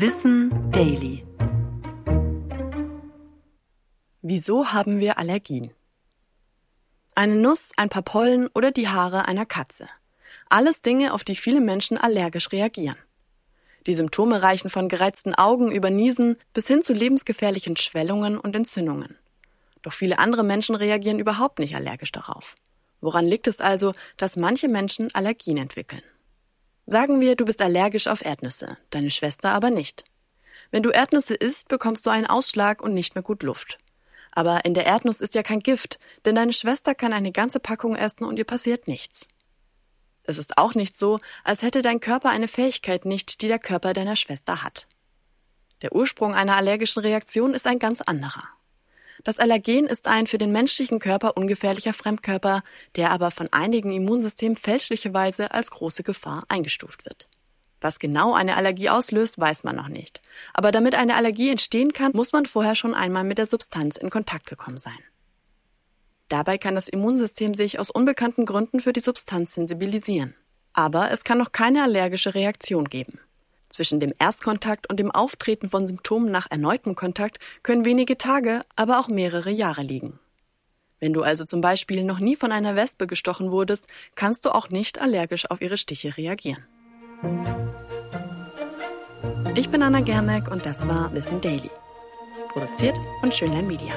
Wissen Daily. Wieso haben wir Allergien? Eine Nuss, ein paar Pollen oder die Haare einer Katze. Alles Dinge, auf die viele Menschen allergisch reagieren. Die Symptome reichen von gereizten Augen über Niesen bis hin zu lebensgefährlichen Schwellungen und Entzündungen. Doch viele andere Menschen reagieren überhaupt nicht allergisch darauf. Woran liegt es also, dass manche Menschen Allergien entwickeln? Sagen wir, du bist allergisch auf Erdnüsse, deine Schwester aber nicht. Wenn du Erdnüsse isst, bekommst du einen Ausschlag und nicht mehr gut Luft. Aber in der Erdnuss ist ja kein Gift, denn deine Schwester kann eine ganze Packung essen und ihr passiert nichts. Es ist auch nicht so, als hätte dein Körper eine Fähigkeit nicht, die der Körper deiner Schwester hat. Der Ursprung einer allergischen Reaktion ist ein ganz anderer. Das Allergen ist ein für den menschlichen Körper ungefährlicher Fremdkörper, der aber von einigen Immunsystemen fälschlicherweise als große Gefahr eingestuft wird. Was genau eine Allergie auslöst, weiß man noch nicht. Aber damit eine Allergie entstehen kann, muss man vorher schon einmal mit der Substanz in Kontakt gekommen sein. Dabei kann das Immunsystem sich aus unbekannten Gründen für die Substanz sensibilisieren. Aber es kann noch keine allergische Reaktion geben. Zwischen dem Erstkontakt und dem Auftreten von Symptomen nach erneutem Kontakt können wenige Tage, aber auch mehrere Jahre liegen. Wenn du also zum Beispiel noch nie von einer Wespe gestochen wurdest, kannst du auch nicht allergisch auf ihre Stiche reagieren. Ich bin Anna Germeck und das war Wissen Daily. Produziert von Schönlein Media.